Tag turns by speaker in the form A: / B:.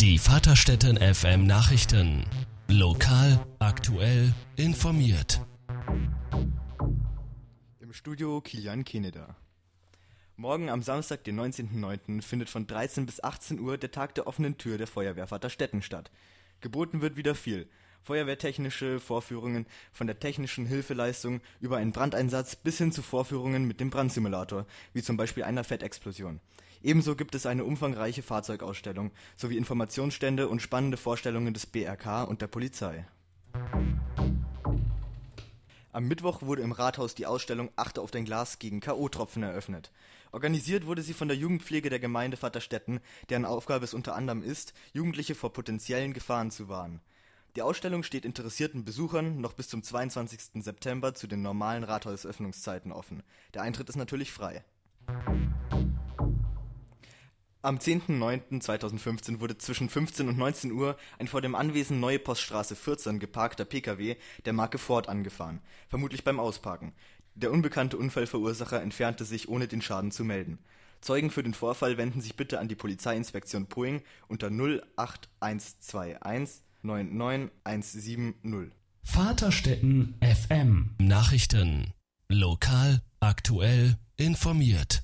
A: Die Vaterstätten FM Nachrichten. Lokal, aktuell, informiert.
B: Im Studio Kilian Keneder. Morgen am Samstag, den 19.09., findet von 13 bis 18 Uhr der Tag der offenen Tür der Feuerwehr Vaterstetten statt. Geboten wird wieder viel. Feuerwehrtechnische Vorführungen von der technischen Hilfeleistung über einen Brandeinsatz bis hin zu Vorführungen mit dem Brandsimulator, wie zum Beispiel einer Fettexplosion. Ebenso gibt es eine umfangreiche Fahrzeugausstellung sowie Informationsstände und spannende Vorstellungen des BRK und der Polizei. Am Mittwoch wurde im Rathaus die Ausstellung Achte auf dein Glas gegen K.O.-Tropfen eröffnet. Organisiert wurde sie von der Jugendpflege der Gemeinde Vaterstetten, deren Aufgabe es unter anderem ist, Jugendliche vor potenziellen Gefahren zu warnen. Die Ausstellung steht interessierten Besuchern noch bis zum 22. September zu den normalen Rathausöffnungszeiten offen. Der Eintritt ist natürlich frei. Am 10.09.2015 wurde zwischen 15 und 19 Uhr ein vor dem Anwesen Neue Poststraße 14 geparkter Pkw der Marke Ford angefahren, vermutlich beim Ausparken. Der unbekannte Unfallverursacher entfernte sich, ohne den Schaden zu melden. Zeugen für den Vorfall wenden sich bitte an die Polizeiinspektion Poing unter 08121 99170.
A: Vaterstätten FM Nachrichten. Lokal, aktuell, informiert.